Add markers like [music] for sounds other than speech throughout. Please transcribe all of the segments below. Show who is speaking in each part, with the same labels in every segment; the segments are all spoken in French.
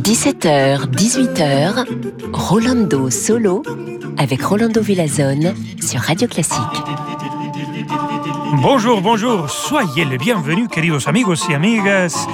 Speaker 1: 17h, 18h, Rolando Solo avec Rolando Villazone sur Radio Classique.
Speaker 2: Bonjour, bonjour, soyez les bienvenus, queridos amigos y amigas.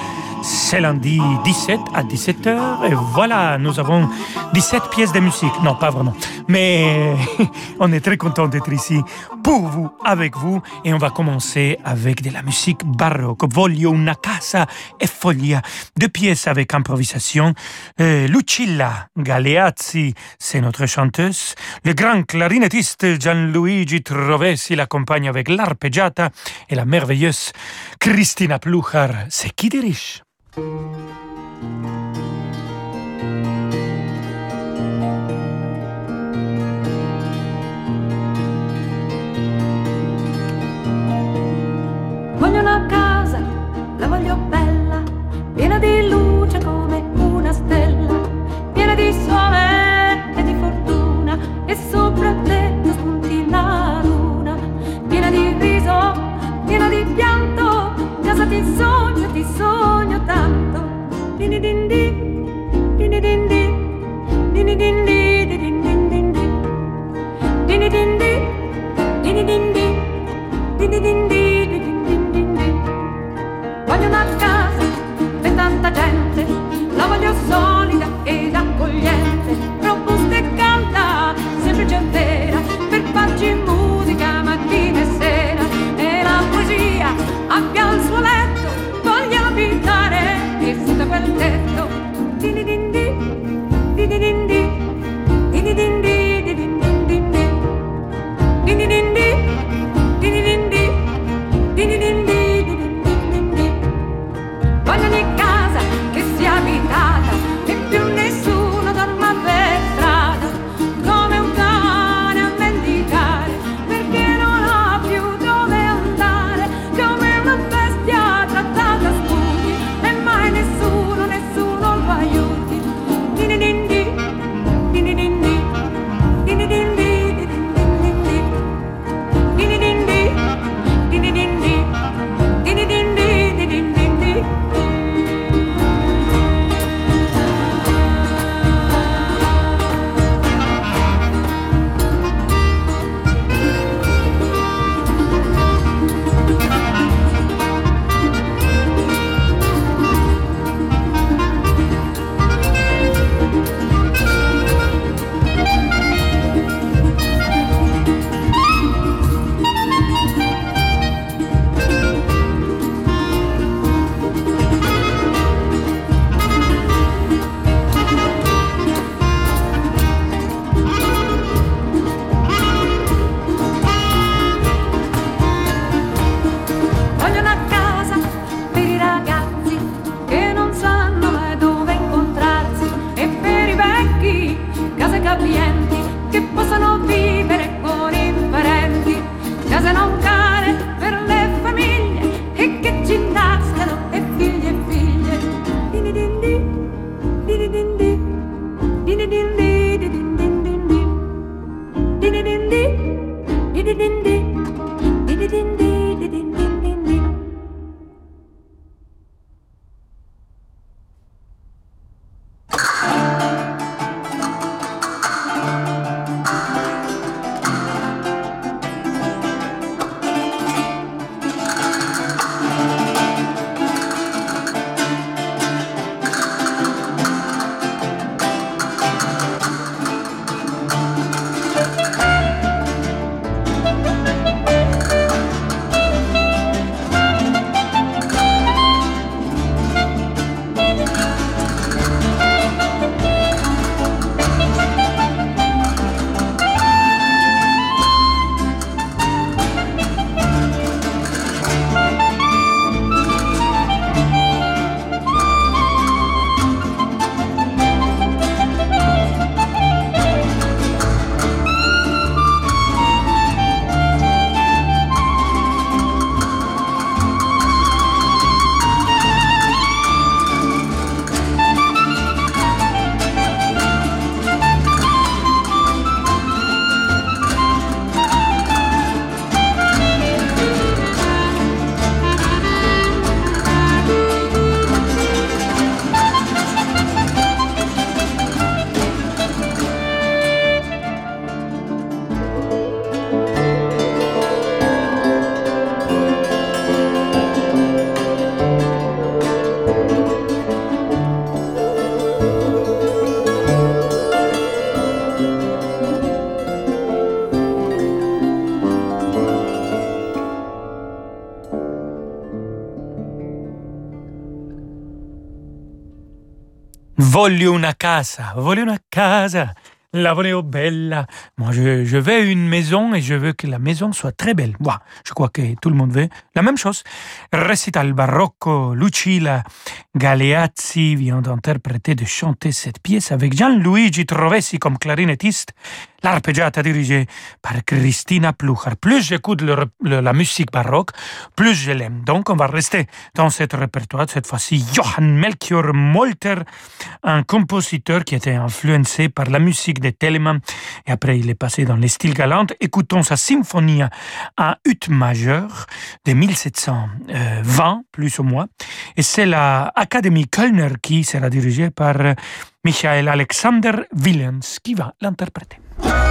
Speaker 2: C'est lundi 17 à 17h et voilà, nous avons 17 pièces de musique. Non, pas vraiment. Mais [laughs] on est très content d'être ici pour vous, avec vous. Et on va commencer avec de la musique baroque. Voglio una casa e foglia. Deux pièces avec improvisation. Euh, Lucilla Galeazzi, c'est notre chanteuse. Le grand clarinettiste Gianluigi Trovesi l'accompagne avec l'arpeggiata. Et la merveilleuse Cristina Pluchar, c'est qui dirige?
Speaker 3: Voglio una casa, la voglio bella, piena di luce come una stella, piena di sole e di fortuna e sopra te spunti la luna, piena di riso, piena di pianto, casa ti sogno, Voglio una casa per tanta gente, la voglio solida Voglio
Speaker 2: una casa, voglio una casa. La voglio bella. Moi, je, veux une maison et je veux que la maison soit très belle. Voilà. Je crois que tout le monde veut la même chose. Recital barocco, Lucilla Galeazzi vient d'interpréter, de chanter cette pièce avec Gianluigi Trovessi comme clarinettiste l'arpeggiata dirigée par Christina Plucher. Plus j'écoute la musique baroque, plus je l'aime. Donc on va rester dans ce répertoire, cette fois-ci Johann Melchior Molter, un compositeur qui était influencé par la musique de Telemann et après il est passé dans les styles galantes. Écoutons sa symphonie à ut majeur de 1720, plus ou moins. Et c'est la Académie Kölner qui sera dirigée par Michael Alexander Willens qui va l'interpréter. Yeah.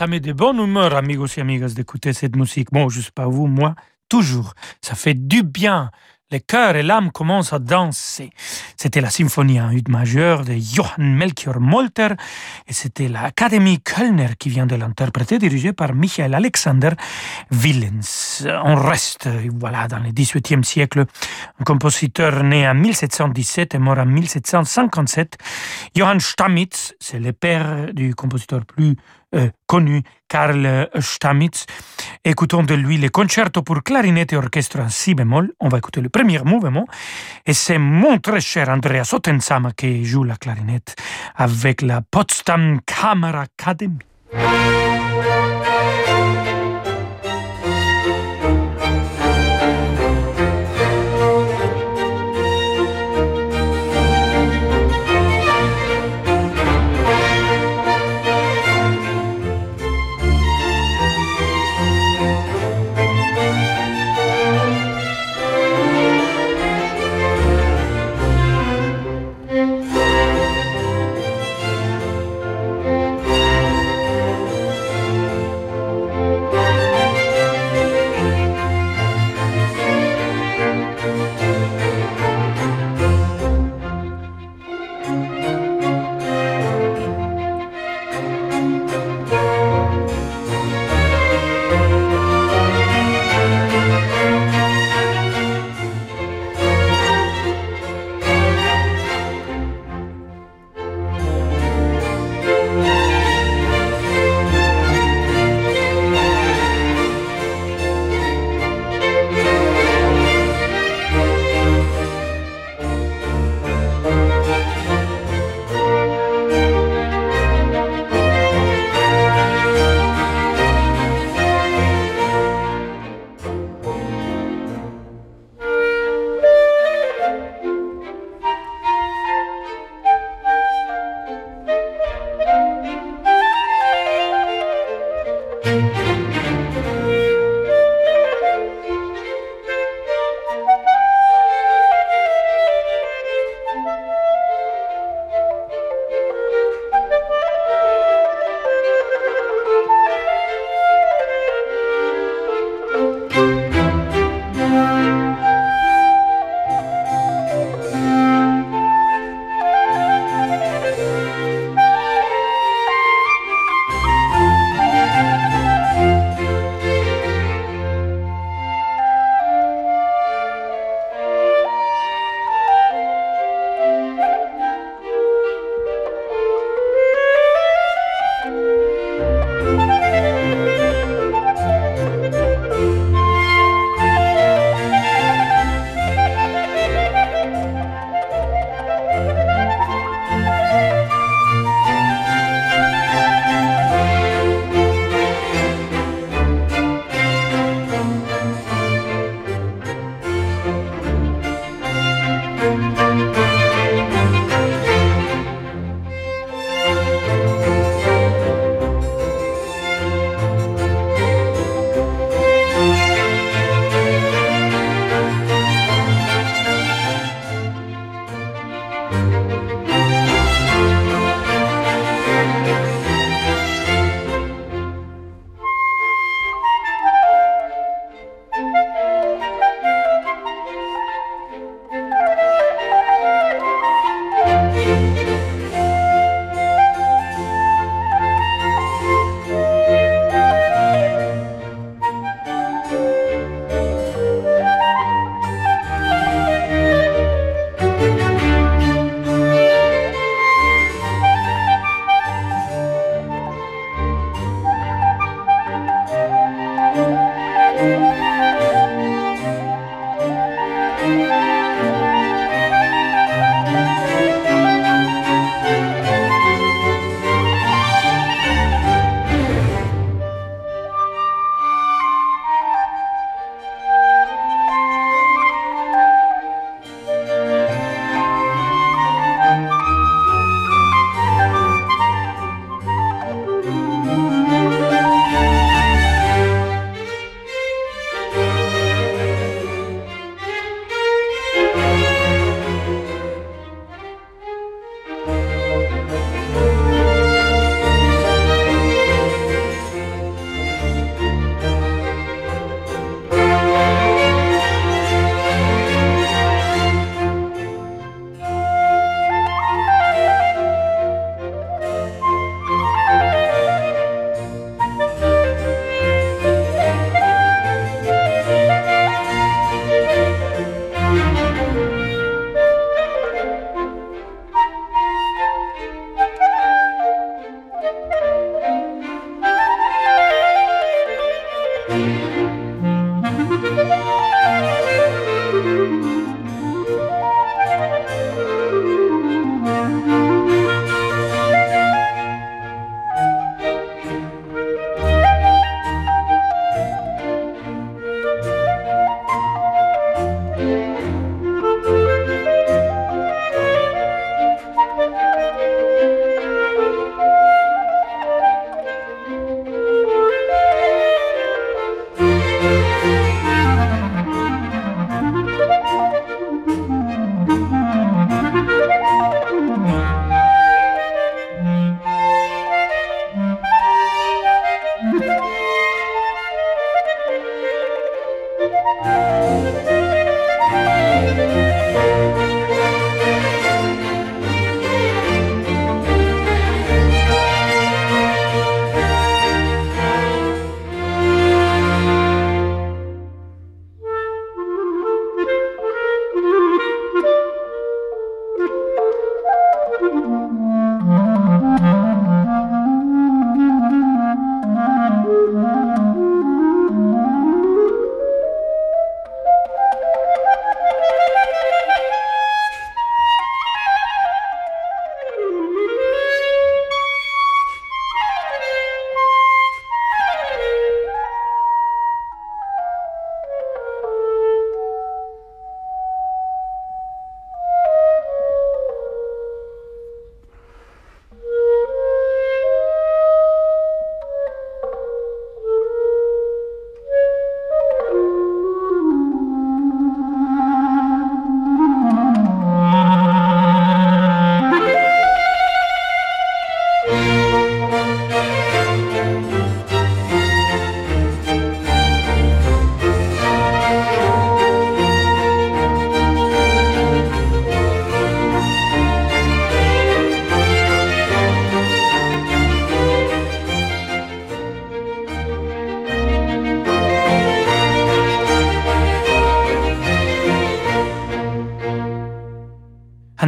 Speaker 2: Ça met de bonne humeur, amigos et amigas, d'écouter cette musique. Bon, sais pas vous, moi, toujours. Ça fait du bien le cœur et l'âme commencent à danser. C'était la symphonie en ut majeur de Johann Melchior Molter et c'était l'Académie Kölner qui vient de l'interpréter, dirigée par Michael Alexander Willens. On reste, voilà, dans le XVIIIe siècle, un compositeur né en 1717 et mort en 1757. Johann Stamitz, c'est le père du compositeur plus connu, Karl Stamitz. Écoutons de lui le concerto pour clarinette et orchestre en si bémol. On va écouter le premier mouvement. Et c'est mon très cher Andreas Ottensama qui joue la clarinette avec la Potsdam Kammerakademie.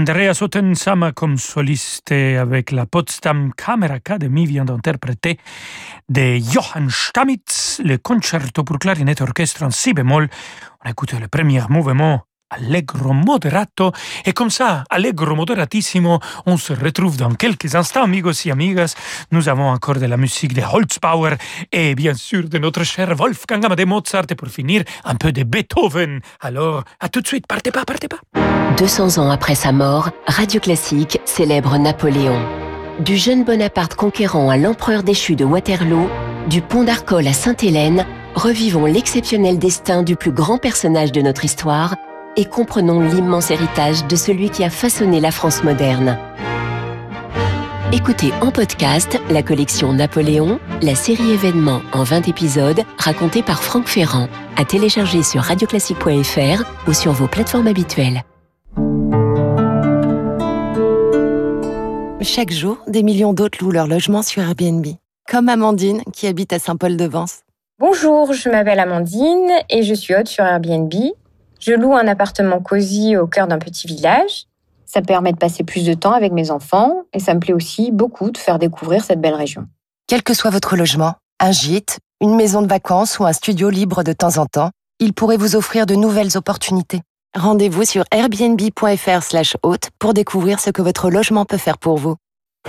Speaker 2: Andrea Sottensama comme soliste avec la Potsdam Kammerakademie vient d'interpréter de Johann Stamitz le concerto pour clarinette orchestre en si bémol. On a écouté le premier mouvement Allegro moderato. Et comme ça, Allegro moderatissimo, on se retrouve dans quelques instants, amigos et amigas. Nous avons encore de la musique de Holzbauer et bien sûr de notre cher Wolfgang Amadeus Mozart. Et pour finir, un peu de Beethoven. Alors, à tout de suite, partez pas, partez pas.
Speaker 1: 200 ans après sa mort, Radio Classique célèbre Napoléon. Du jeune Bonaparte conquérant à l'empereur déchu de Waterloo, du pont d'Arcole à Sainte-Hélène, revivons l'exceptionnel destin du plus grand personnage de notre histoire et comprenons l'immense héritage de celui qui a façonné la France moderne. Écoutez en podcast la collection Napoléon, la série événements en 20 épisodes racontée par Franck Ferrand, à télécharger sur radioclassique.fr ou sur vos plateformes habituelles.
Speaker 4: Chaque jour, des millions d'autres louent leur logement sur Airbnb. Comme Amandine, qui habite à Saint-Paul-de-Vence.
Speaker 5: Bonjour, je m'appelle Amandine et je suis hôte sur Airbnb. Je loue un appartement cosy au cœur d'un petit village. Ça permet de passer plus de temps avec mes enfants et ça me plaît aussi beaucoup de faire découvrir cette belle région.
Speaker 4: Quel que soit votre logement, un gîte, une maison de vacances ou un studio libre de temps en temps, il pourrait vous offrir de nouvelles opportunités. Rendez-vous sur airbnb.fr/slash hôte pour découvrir ce que votre logement peut faire pour vous.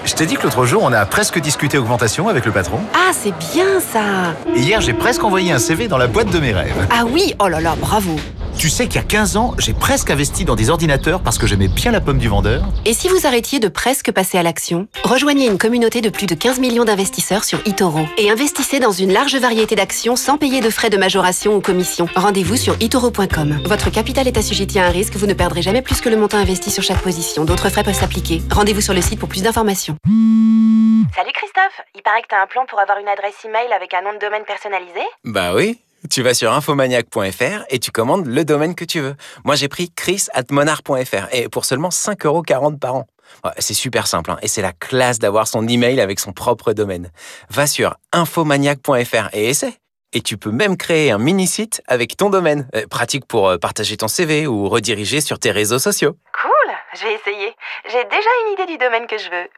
Speaker 6: Je t'ai dit que l'autre jour, on a presque discuté augmentation avec le patron.
Speaker 7: Ah, c'est bien ça
Speaker 6: Et hier, j'ai presque envoyé un CV dans la boîte de mes rêves.
Speaker 7: Ah oui, oh là là, bravo
Speaker 6: Tu sais qu'il y a 15 ans, j'ai presque investi dans des ordinateurs parce que j'aimais bien la pomme du vendeur.
Speaker 7: Et si vous arrêtiez de presque passer à l'action Rejoignez une communauté de plus de 15 millions d'investisseurs sur eToro et investissez dans une large variété d'actions sans payer de frais de majoration ou commission. Rendez-vous sur itoro.com. Votre capital est assujetti à un risque, vous ne perdrez jamais plus que le montant investi sur chaque position. D'autres frais peuvent s'appliquer. Rendez-vous sur le site pour plus d'informations.
Speaker 8: Salut Christophe, il paraît que t'as un plan pour avoir une adresse email avec un nom de domaine personnalisé?
Speaker 9: Bah oui, tu vas sur infomaniac.fr et tu commandes le domaine que tu veux. Moi j'ai pris chris.monard.fr et pour seulement 5,40€ par an. Ouais, C'est super simple hein, et c'est la classe d'avoir son email avec son propre domaine. Va sur infomaniac.fr et essaie. Et tu peux même créer un mini-site avec ton domaine. Euh, pratique pour euh, partager ton CV ou rediriger sur tes réseaux sociaux.
Speaker 8: Cool, j'ai essayé. J'ai déjà une idée du domaine que je veux.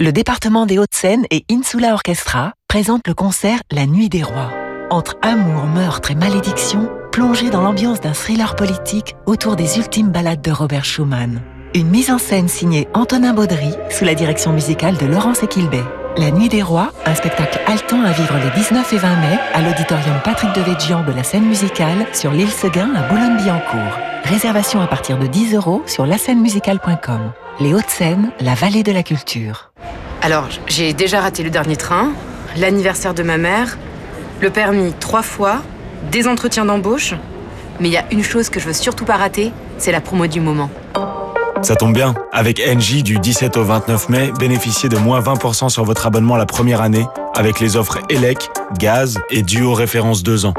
Speaker 10: Le département des Hauts-de-Seine et Insula Orchestra présentent le concert La Nuit des Rois. Entre amour, meurtre et malédiction, plongez dans l'ambiance d'un thriller politique autour des ultimes ballades de Robert Schumann. Une mise en scène signée Antonin Baudry sous la direction musicale de Laurence Equilbet. La Nuit des Rois, un spectacle haletant à vivre les 19 et 20 mai à l'auditorium Patrick de Végian de la scène musicale sur l'île Seguin à Boulogne-Billancourt. Réservation à partir de 10 euros sur musicale.com. Les Hauts-de-Seine, la vallée de la culture.
Speaker 11: Alors, j'ai déjà raté le dernier train, l'anniversaire de ma mère, le permis trois fois, des entretiens d'embauche. Mais il y a une chose que je veux surtout pas rater, c'est la promo du moment.
Speaker 12: Ça tombe bien. Avec NJ, du 17 au 29 mai, bénéficiez de moins 20% sur votre abonnement la première année avec les offres ELEC, gaz et duo référence 2 ans.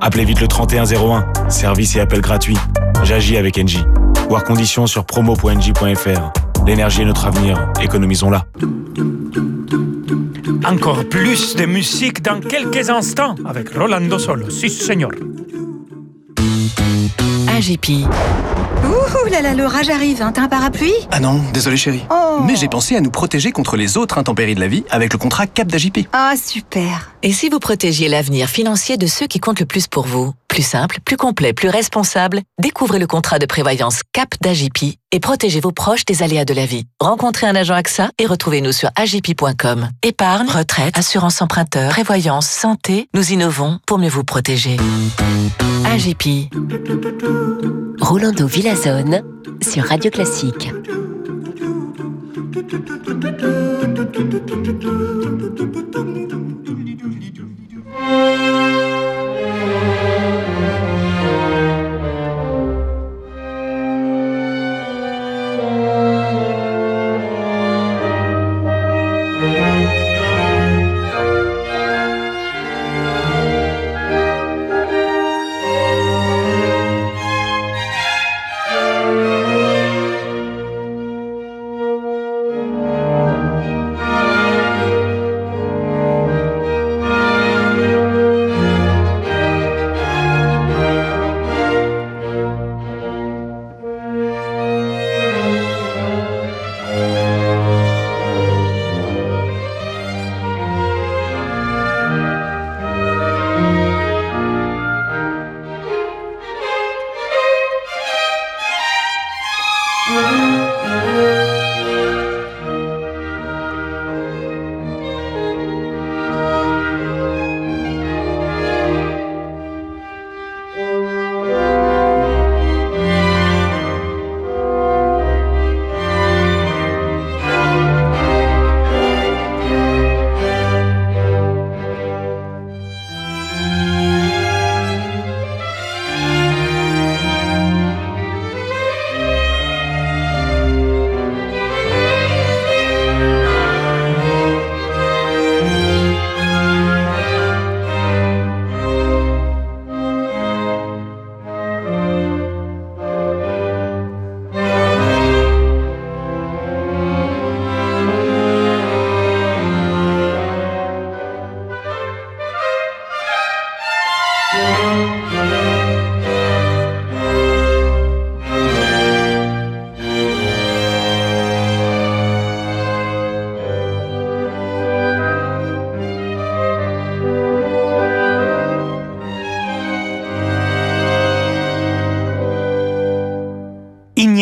Speaker 12: Appelez vite le 3101. Service et appel gratuit. J'agis avec NJ. Voir conditions sur promo.nj.fr. L'énergie est notre avenir. Économisons-la.
Speaker 2: Encore plus de musique dans quelques instants avec Rolando Solo. Si, señor.
Speaker 13: AGP. Ouh là là, l'orage arrive, hein. t'as un parapluie?
Speaker 14: Ah non, désolé chérie.
Speaker 13: Oh.
Speaker 14: Mais j'ai pensé à nous protéger contre les autres intempéries de la vie avec le contrat Cap d'AJP.
Speaker 13: Ah super.
Speaker 15: Et si vous protégiez l'avenir financier de ceux qui comptent le plus pour vous? Plus simple, plus complet, plus responsable, découvrez le contrat de prévoyance Cap d'AJP et protégez vos proches des aléas de la vie. Rencontrez un agent AXA et retrouvez-nous sur agip.com. Épargne, retraite, assurance emprunteur, prévoyance, santé, nous innovons pour mieux vous protéger. AGP.
Speaker 1: Rolando Villazone sur Radio Classique.
Speaker 2: Música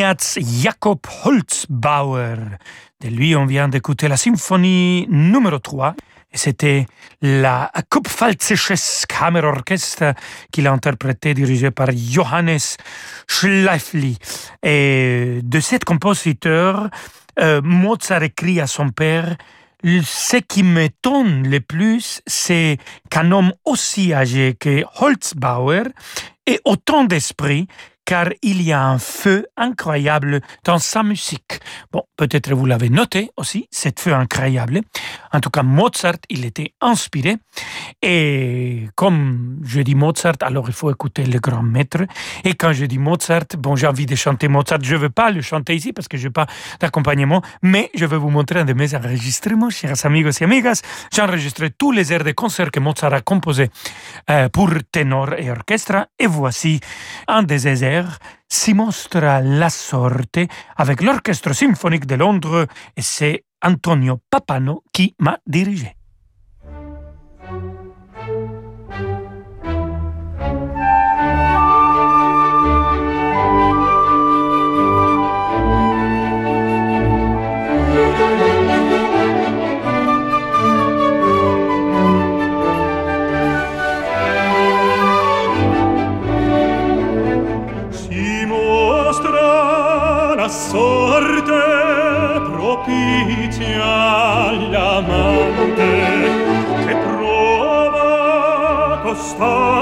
Speaker 2: Ignaz Jakob Holzbauer. De lui, on vient d'écouter la symphonie numéro 3. Et c'était la Kupfalzisches Kammerorchester qu'il a interprété, dirigé par Johannes Schleifli. Et de cet compositeur, euh, Mozart écrit à son père ce qui m'étonne le plus, c'est qu'un homme aussi âgé que Holzbauer ait autant d'esprit car il y a un feu incroyable dans sa musique. Bon, peut-être vous l'avez noté aussi, cet feu incroyable. En tout cas, Mozart, il était inspiré. Et comme je dis Mozart, alors il faut écouter le grand maître. Et quand je dis Mozart, bon, j'ai envie de chanter Mozart. Je ne veux pas le chanter ici parce que je n'ai pas d'accompagnement, mais je vais vous montrer un de mes enregistrements, chers amigos et amigas. J'ai enregistré tous les airs de concert que Mozart a composés euh, pour ténor et orchestre. Et voici un des airs si mostra la sorte avec l'Orchestre symphonique de Londres et c'est Antonio Papano qui m'a dirigé.
Speaker 16: star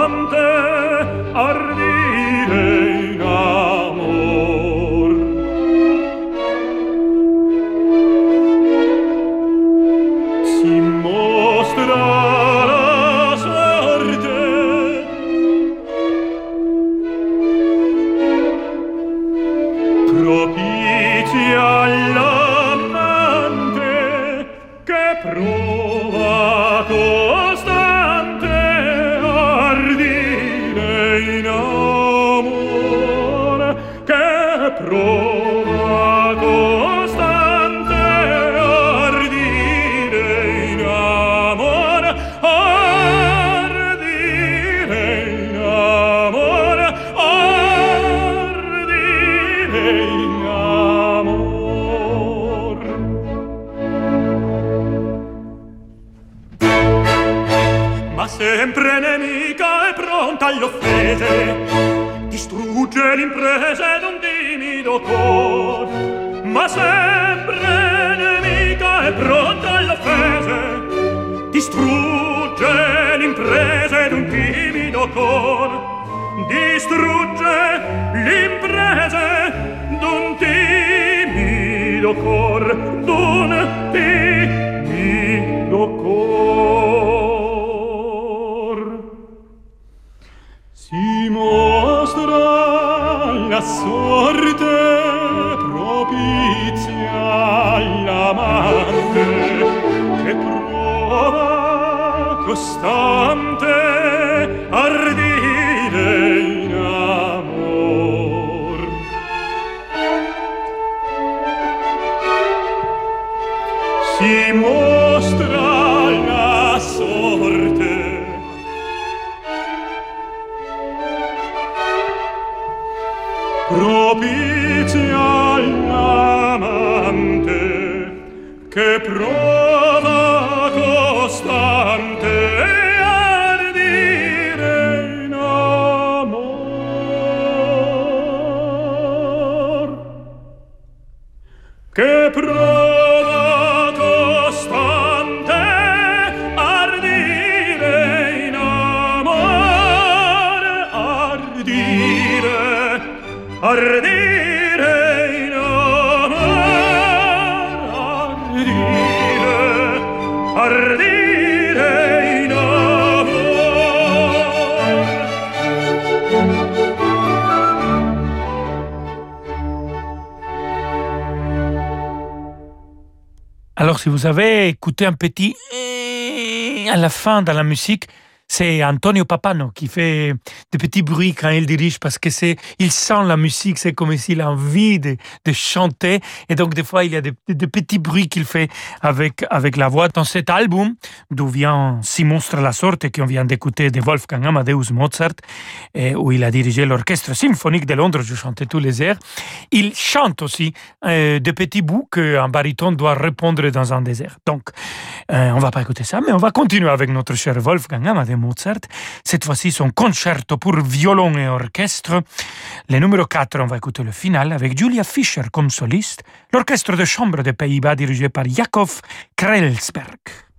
Speaker 16: si
Speaker 2: vous avez écouté un petit à la fin dans la musique, c'est Antonio Papano qui fait des petits bruits quand il dirige parce que c'est, il sent la musique, c'est comme s'il a envie de, de chanter et donc des fois il y a des, des petits bruits qu'il fait avec, avec la voix. Dans cet album, d'où vient Si monstre la sorte qu'on vient d'écouter de Wolfgang Amadeus Mozart, où il a dirigé l'orchestre symphonique de Londres, je chantais tous les airs, il chante aussi euh, des petits bouts qu'un baryton doit répondre dans un désert. Donc, euh, on va pas écouter ça, mais on va continuer avec notre cher Wolfgang Amadeus Mozart. Cette fois-ci, son concerto pour violon et orchestre. Le numéro 4, on va écouter le final avec Julia Fischer comme soliste, l'orchestre de chambre des Pays-Bas dirigé par Jakob Krelsberg.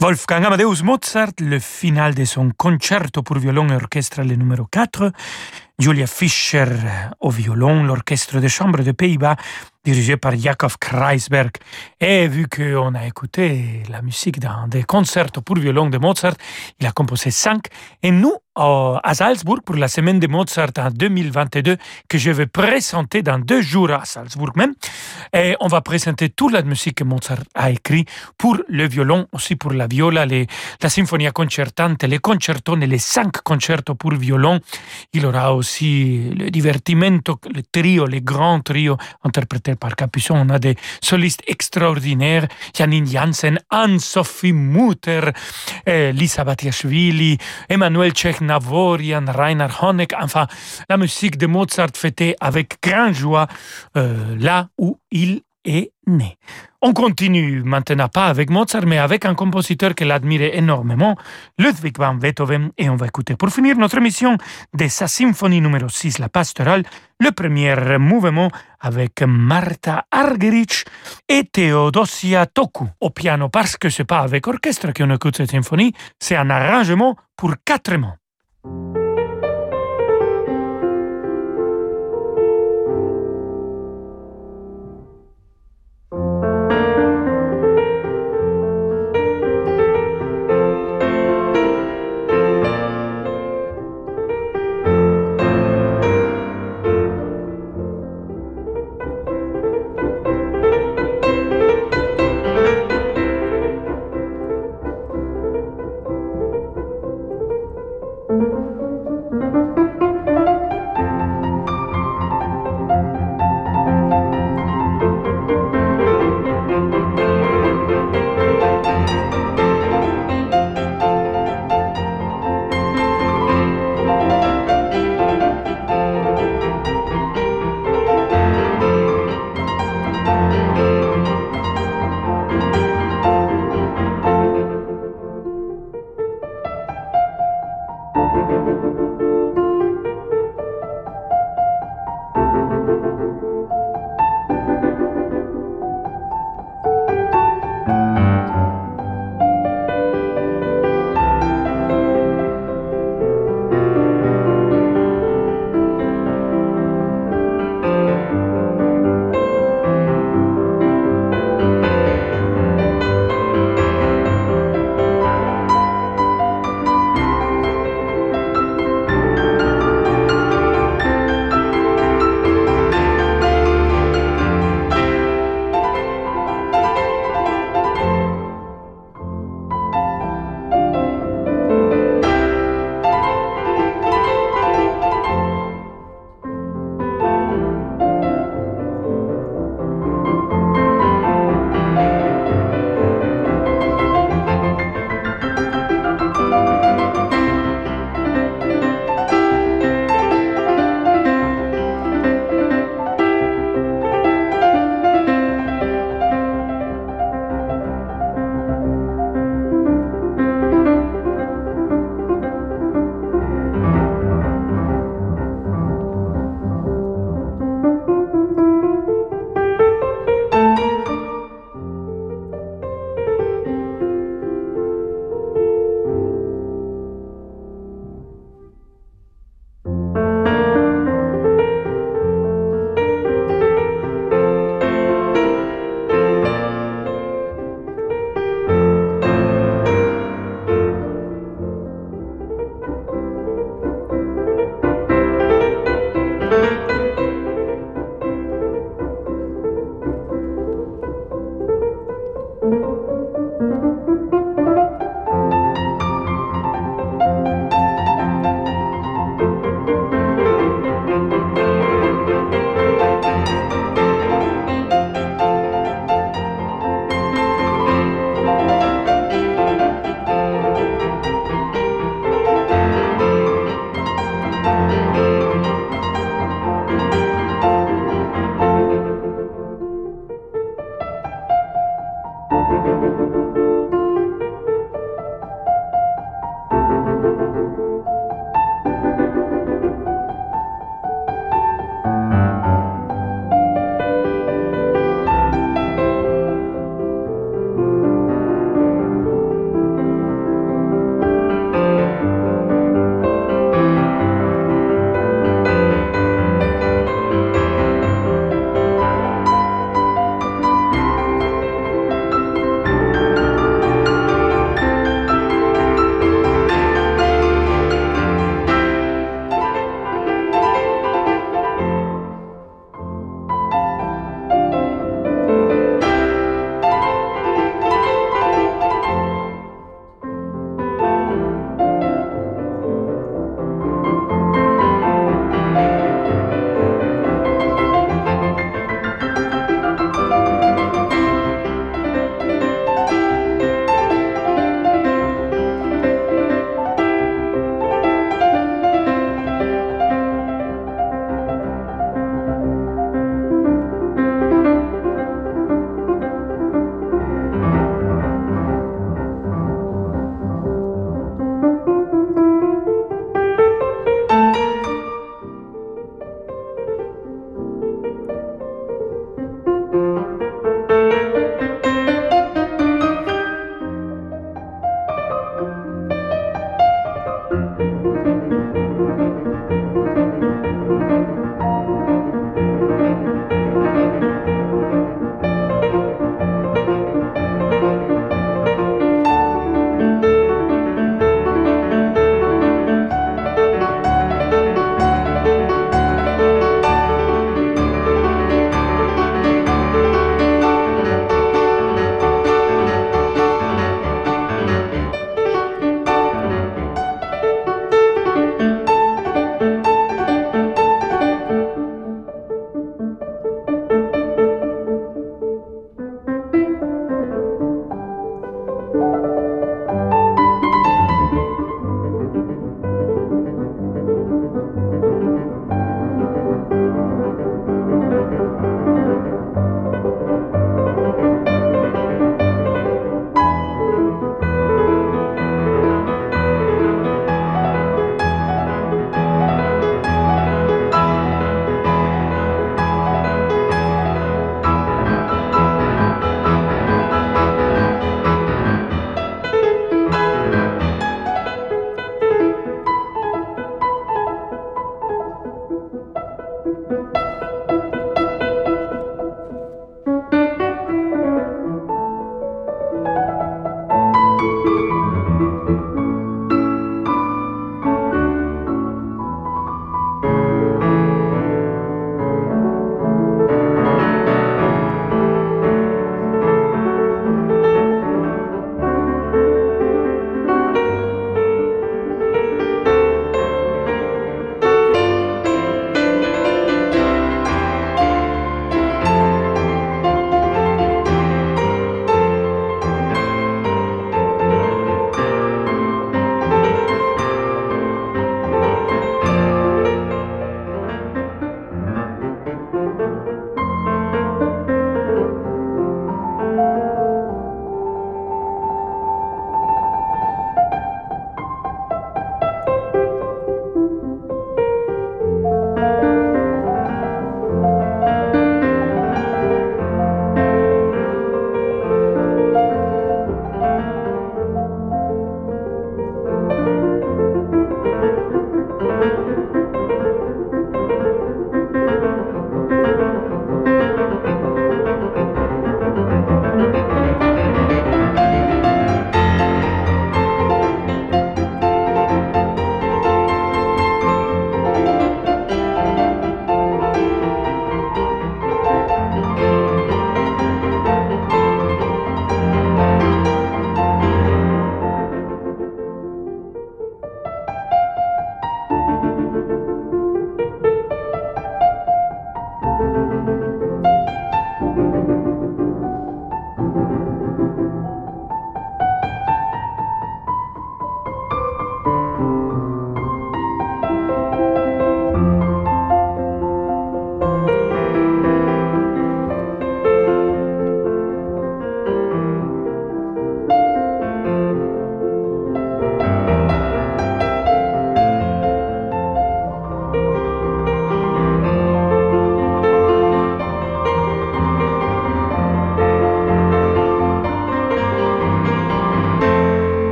Speaker 2: Wolfgang Amadeus Mozart, le final de son concerto pour violon et orchestre le numéro 4, Julia Fischer au violon, l'orchestre de chambre des Pays-Bas dirigé par Jakob Kreisberg. Et vu qu'on a écouté la musique dans des concerts pour violon de Mozart, il a composé cinq. Et nous, à Salzbourg, pour la semaine de Mozart en 2022, que je vais présenter dans deux jours à Salzbourg même, et on va présenter toute la musique que Mozart a écrit pour le violon, aussi pour la viola, les, la symphonia concertante, les concertone, les cinq concertos pour violon. Il aura aussi le divertimento, le trio, les grands trios interprétés par Capuçon. On a des solistes extraordinaires, Janine Janssen, Anne-Sophie Mutter, eh, Lisa Batiashvili, Emmanuel Tchekhnavorian, Rainer Honeck. Enfin, la musique de Mozart fêtée avec grande joie euh, là où il est né. On continue maintenant pas avec Mozart, mais avec un compositeur qu'elle admirait énormément, Ludwig van Beethoven, et on va écouter pour finir notre émission de sa symphonie numéro 6, la pastorale, le premier mouvement avec Martha Argerich et Theodosia Toku au piano, parce que c'est pas avec orchestre qu'on écoute cette symphonie, c'est un arrangement pour quatre mains.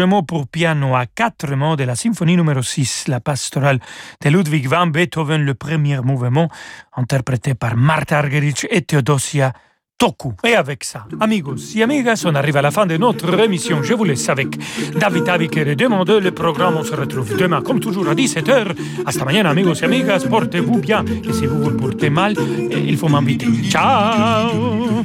Speaker 2: Arrangement pour piano à quatre mains de la symphonie numéro 6, la pastorale de Ludwig van Beethoven, le premier mouvement, interprété par Martha Argerich et Theodosia Toku. Et avec ça, amigos et amigas, on arrive à la fin de notre émission. Je vous laisse avec David Aviker et Demande. Le programme, on se retrouve demain, comme toujours, à 17h. Hasta mañana, amigos et amigas. Portez-vous bien. Et si vous vous portez mal, il faut m'inviter. Ciao